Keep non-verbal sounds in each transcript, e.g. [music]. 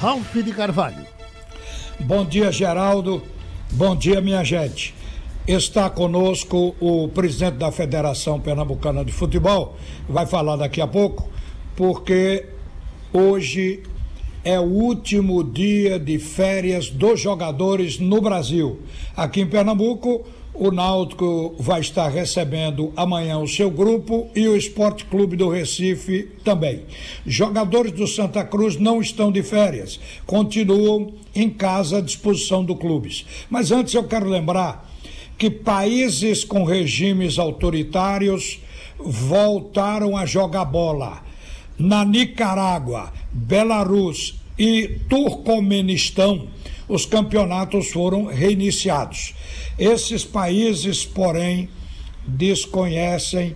Ralf de Carvalho. Bom dia, Geraldo. Bom dia, minha gente. Está conosco o presidente da Federação Pernambucana de Futebol, vai falar daqui a pouco, porque hoje é o último dia de férias dos jogadores no Brasil. Aqui em Pernambuco, o Náutico vai estar recebendo amanhã o seu grupo e o Esporte Clube do Recife também. Jogadores do Santa Cruz não estão de férias, continuam em casa à disposição do clubes. Mas antes eu quero lembrar que países com regimes autoritários voltaram a jogar bola. Na Nicarágua, Belarus e Turcomenistão, os campeonatos foram reiniciados. Esses países, porém, desconhecem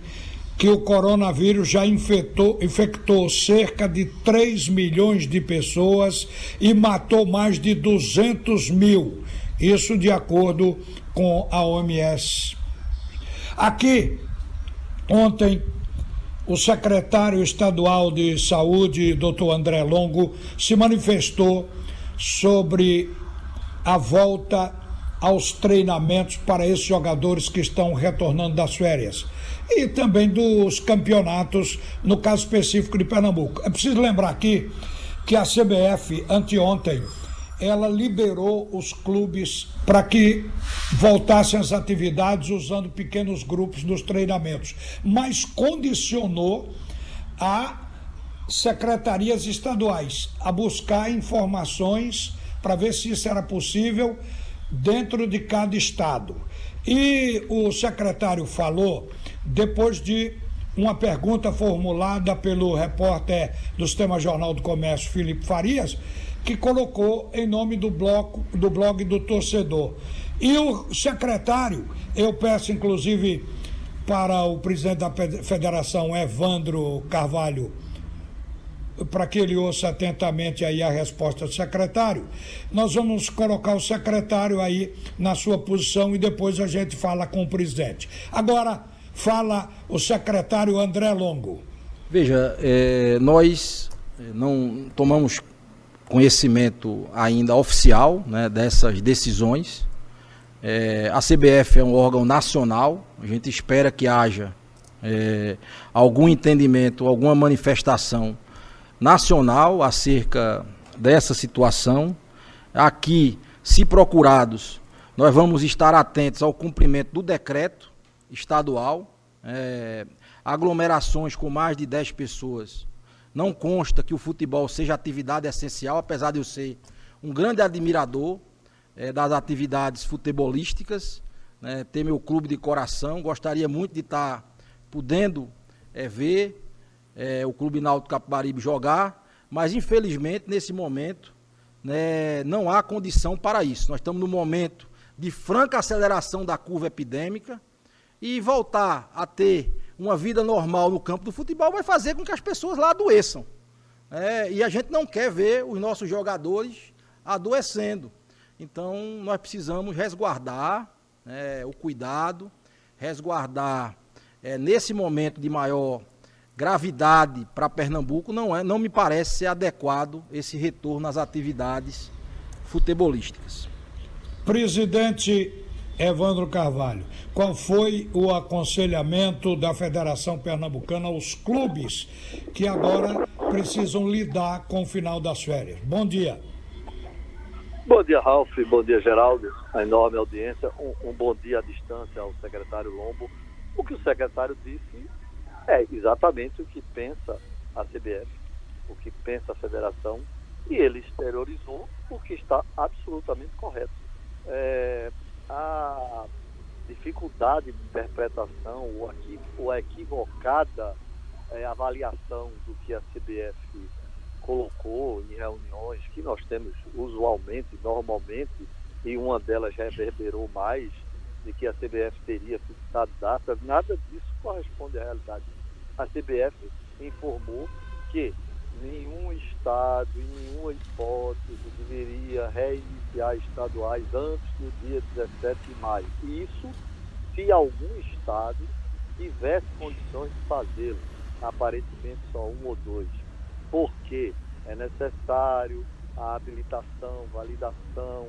que o coronavírus já infectou, infectou cerca de 3 milhões de pessoas e matou mais de 200 mil. Isso de acordo com a OMS. Aqui, ontem, o secretário estadual de saúde, doutor André Longo, se manifestou sobre a volta aos treinamentos para esses jogadores que estão retornando das férias e também dos campeonatos, no caso específico de Pernambuco. É preciso lembrar aqui que a CBF, anteontem, ela liberou os clubes para que voltassem às atividades usando pequenos grupos nos treinamentos, mas condicionou a secretarias estaduais a buscar informações para ver se isso era possível dentro de cada estado. E o secretário falou depois de uma pergunta formulada pelo repórter do Sistema Jornal do Comércio, Felipe Farias, que colocou em nome do, bloco, do blog do torcedor. E o secretário, eu peço inclusive para o presidente da federação, Evandro Carvalho, para que ele ouça atentamente aí a resposta do secretário. Nós vamos colocar o secretário aí na sua posição e depois a gente fala com o presidente. Agora fala o secretário André Longo. Veja, é, nós é, não tomamos conhecimento ainda oficial né, dessas decisões. É, a CBF é um órgão nacional, a gente espera que haja é, algum entendimento, alguma manifestação nacional acerca dessa situação. Aqui, se procurados, nós vamos estar atentos ao cumprimento do decreto estadual. É, aglomerações com mais de 10 pessoas. Não consta que o futebol seja atividade essencial, apesar de eu ser um grande admirador é, das atividades futebolísticas, né, ter meu clube de coração. Gostaria muito de estar podendo é, ver é, o Clube Náutico Capibaribe jogar, mas infelizmente nesse momento né, não há condição para isso. Nós estamos no momento de franca aceleração da curva epidêmica e voltar a ter uma vida normal no campo do futebol vai fazer com que as pessoas lá adoeçam. É, e a gente não quer ver os nossos jogadores adoecendo. Então nós precisamos resguardar é, o cuidado, resguardar é, nesse momento de maior gravidade para Pernambuco, não, é, não me parece ser adequado esse retorno às atividades futebolísticas. Presidente Evandro Carvalho, qual foi o aconselhamento da Federação Pernambucana aos clubes que agora precisam lidar com o final das férias? Bom dia. Bom dia, Ralf. Bom dia, Geraldo. A enorme audiência. Um, um bom dia à distância ao secretário Lombo. O que o secretário disse é exatamente o que pensa a CBF, o que pensa a federação, e ele exteriorizou o que está absolutamente correto. É, a dificuldade de interpretação ou, a equivocada é, avaliação do que a CBF colocou em reuniões que nós temos usualmente, normalmente, e uma delas reverberou mais, de que a CBF teria fixado datas, nada disso corresponde à realidade. A CBF informou que nenhum estado, em nenhuma hipótese, deveria reiniciar estaduais antes do dia 17 de maio. Isso se algum estado tivesse condições de fazê-lo, aparentemente só um ou dois. Porque é necessário a habilitação, validação,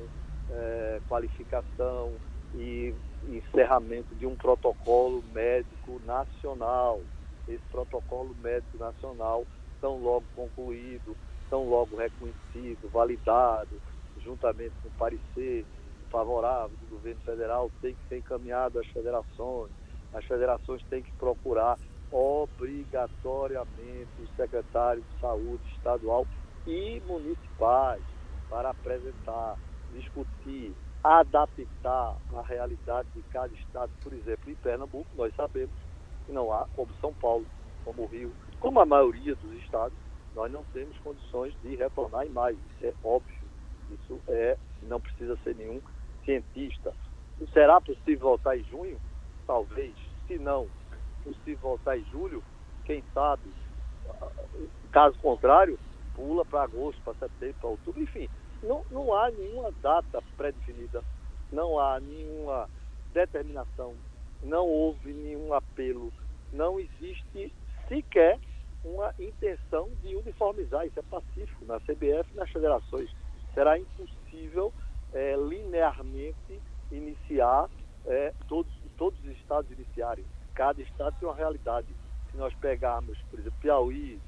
é, qualificação e encerramento de um protocolo médico nacional. Esse protocolo médico nacional, tão logo concluído, tão logo reconhecido, validado, juntamente com o parecer favorável do governo federal, tem que ser encaminhado às federações. As federações têm que procurar obrigatoriamente os secretários de saúde estadual e municipais para apresentar, discutir, adaptar a realidade de cada estado. Por exemplo, em Pernambuco, nós sabemos que não há, como São Paulo, como o Rio, como a maioria dos estados, nós não temos condições de retornar em maio. Isso é óbvio. Isso é, não precisa ser nenhum cientista. Será possível voltar em junho? Talvez. Se não, possível voltar em julho, quem sabe? Caso contrário, pula para agosto, para setembro, para outubro, enfim. Não, não há nenhuma data pré-definida, não há nenhuma determinação, não houve nenhum apelo, não existe sequer uma intenção de uniformizar, isso é pacífico na CBF e nas federações. Será impossível é, linearmente iniciar, é, todos, todos os estados iniciarem. Cada estado tem uma realidade. Se nós pegarmos, por exemplo, Piauí,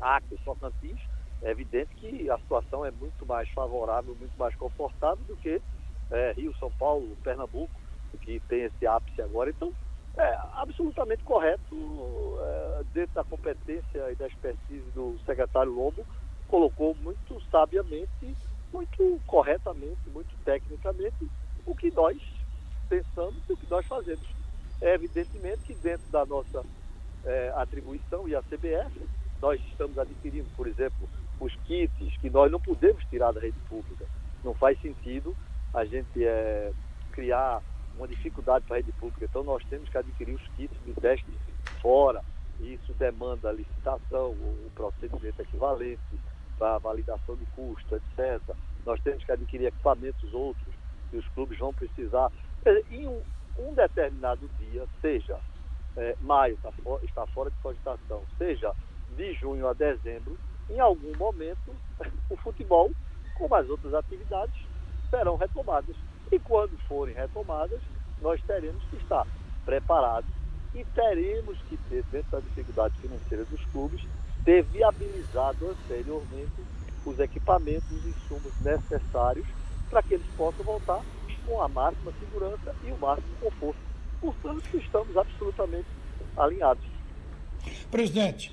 Acre, Tocantins, é evidente que a situação é muito mais favorável, muito mais confortável do que é, Rio, São Paulo, Pernambuco, que tem esse ápice agora. Então, é absolutamente correto, é, dentro da competência e da expertise do secretário Lobo, colocou muito sabiamente, muito corretamente, muito tecnicamente o que nós pensamos e o que nós fazemos. É evidentemente que dentro da nossa é, atribuição e a CBF, nós estamos adquirindo, por exemplo, os kits que nós não podemos tirar da rede pública. Não faz sentido a gente é, criar uma dificuldade para a rede pública. Então nós temos que adquirir os kits de teste fora. Isso demanda licitação, o procedimento equivalente para validação de custo, etc. Nós temos que adquirir equipamentos outros que os clubes vão precisar. Em um, um determinado dia, seja é, maio tá for, está fora de cogitação, seja de junho a dezembro, em algum momento [laughs] o futebol, como as outras atividades, serão retomadas. E quando forem retomadas, nós teremos que estar preparados e teremos que ter, dentro da dificuldade financeira dos clubes, ter viabilizado anteriormente os equipamentos, os insumos necessários para que eles possam voltar com a máxima segurança e o máximo conforto. Portanto, estamos absolutamente alinhados. Presidente,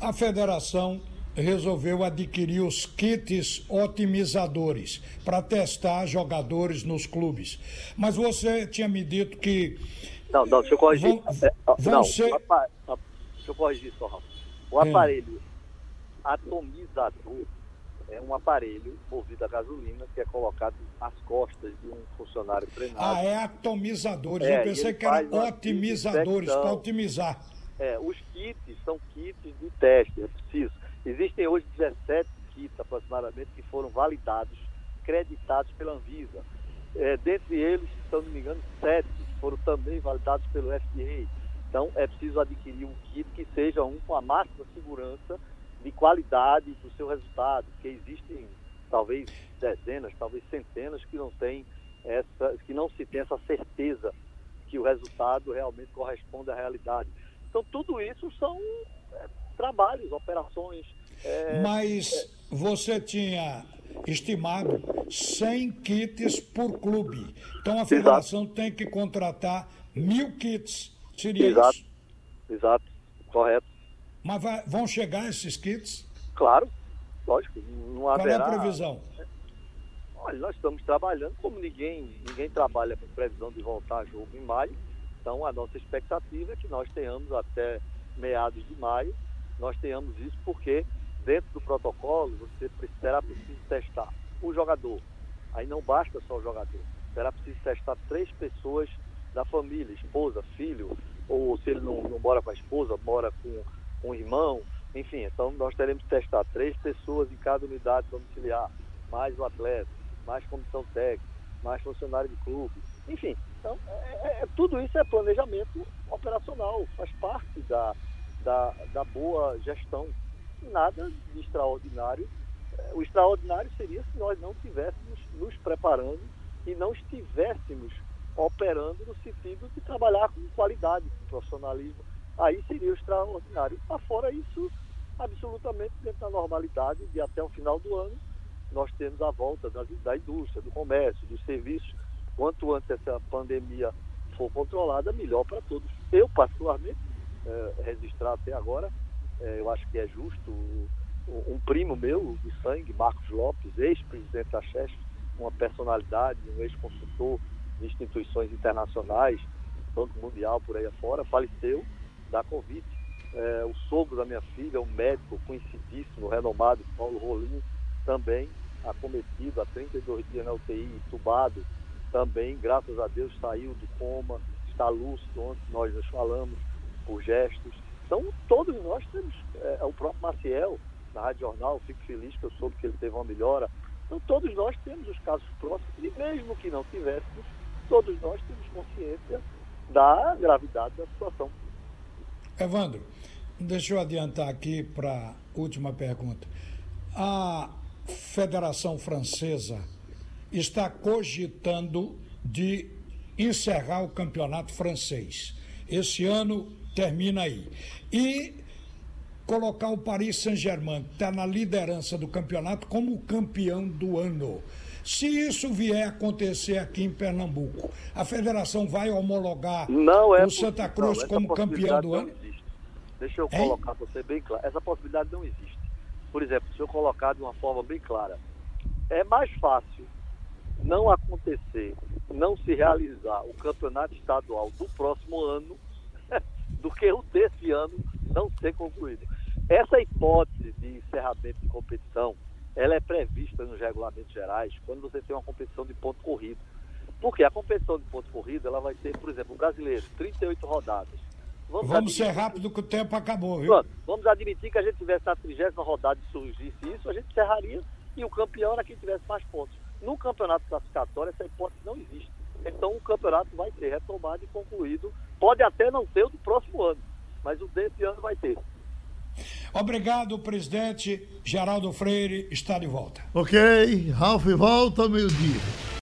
a federação resolveu adquirir os kits otimizadores para testar jogadores nos clubes. Mas você tinha me dito que. Não, não, deixa eu corrigir. Vão, é, vão não, ser... deixa eu corrigir só, Rafa. O é. aparelho atomizador é um aparelho movido a gasolina que é colocado nas costas de um funcionário treinado. Ah, é atomizadores. É, Eu pensei que era otimizadores para otimizar. É, os kits são kits de teste, é preciso. Existem hoje 17 kits aproximadamente que foram validados, creditados pela Anvisa. É, dentre eles, se não me engano, sete foram também validados pelo FDA. Então, é preciso adquirir um kit que seja um com a máxima segurança de qualidade do seu resultado, porque existem talvez dezenas, talvez centenas que não tem essa, que não se tem essa certeza que o resultado realmente corresponde à realidade. Então tudo isso são trabalhos, operações. É, Mas é... você tinha estimado 100 kits por clube. Então a federação Exato. tem que contratar mil kits. Seria Exato. isso? Exato, correto. Mas vai, vão chegar esses kits? Claro, lógico. Não haverá... Qual é a previsão? Olha, nós estamos trabalhando como ninguém, ninguém trabalha com previsão de voltar a jogo em maio. Então a nossa expectativa é que nós tenhamos até meados de maio, nós tenhamos isso porque dentro do protocolo você será preciso testar o jogador. Aí não basta só o jogador. Será preciso testar três pessoas da família, esposa, filho, ou se ele não, não mora com a esposa, mora com um irmão, enfim, então nós teremos que testar três pessoas em cada unidade domiciliar, mais o atleta, mais comissão técnica, mais funcionário de clube, enfim. Então, é, é, é, tudo isso é planejamento operacional, faz parte da, da, da boa gestão. Nada de extraordinário O extraordinário seria se nós não estivéssemos nos preparando e não estivéssemos operando no sentido de trabalhar com qualidade, com profissionalismo. Aí seria o extraordinário. Afora isso, absolutamente dentro da normalidade de até o final do ano nós temos a volta da, da indústria, do comércio, dos serviços. Quanto antes essa pandemia for controlada, melhor para todos. Eu, particularmente, é, registrar até agora, é, eu acho que é justo um primo meu de sangue, Marcos Lopes, ex-presidente da CHESP, uma personalidade, um ex-consultor de instituições internacionais, Banco Mundial por aí afora, faleceu da Covid. É, o sogro da minha filha, um médico conhecidíssimo, renomado, Paulo Rolim, também acometido há 32 dias na UTI, tubado, também, graças a Deus, saiu do coma, está lúcido, ontem nós nos falamos por gestos. Então, todos nós temos, é, o próprio Maciel, na Rádio Jornal, fico feliz que eu soube que ele teve uma melhora. Então, todos nós temos os casos próximos, e mesmo que não tivéssemos, todos nós temos consciência da gravidade da situação. Evandro, deixa eu adiantar aqui para a última pergunta. A Federação Francesa está cogitando de encerrar o campeonato francês. Esse ano termina aí. E colocar o Paris Saint-Germain, que está na liderança do campeonato, como campeão do ano. Se isso vier a acontecer aqui em Pernambuco, a federação vai homologar é o Santa Cruz não, como campeão do ano? Existe. Deixa eu hein? colocar para você bem claro. Essa possibilidade não existe. Por exemplo, se eu colocar de uma forma bem clara, é mais fácil não acontecer, não se realizar o campeonato estadual do próximo ano do que o desse ano não ser concluído. Essa hipótese de encerramento de competição ela é prevista nos regulamentos gerais quando você tem uma competição de ponto corrido. Porque a competição de ponto corrido, ela vai ter, por exemplo, o brasileiro, 38 rodadas. Vamos, vamos ser rápido que o tempo acabou, viu? Pronto, vamos admitir que a gente tivesse a 30 rodada e surgisse isso, a gente encerraria e o campeão era quem tivesse mais pontos. No campeonato classificatório, essa hipótese não existe. Então o campeonato vai ser retomado e concluído. Pode até não ter o do próximo ano, mas o desse ano vai ter. Obrigado, presidente. Geraldo Freire está de volta. Ok, Ralf volta meio-dia.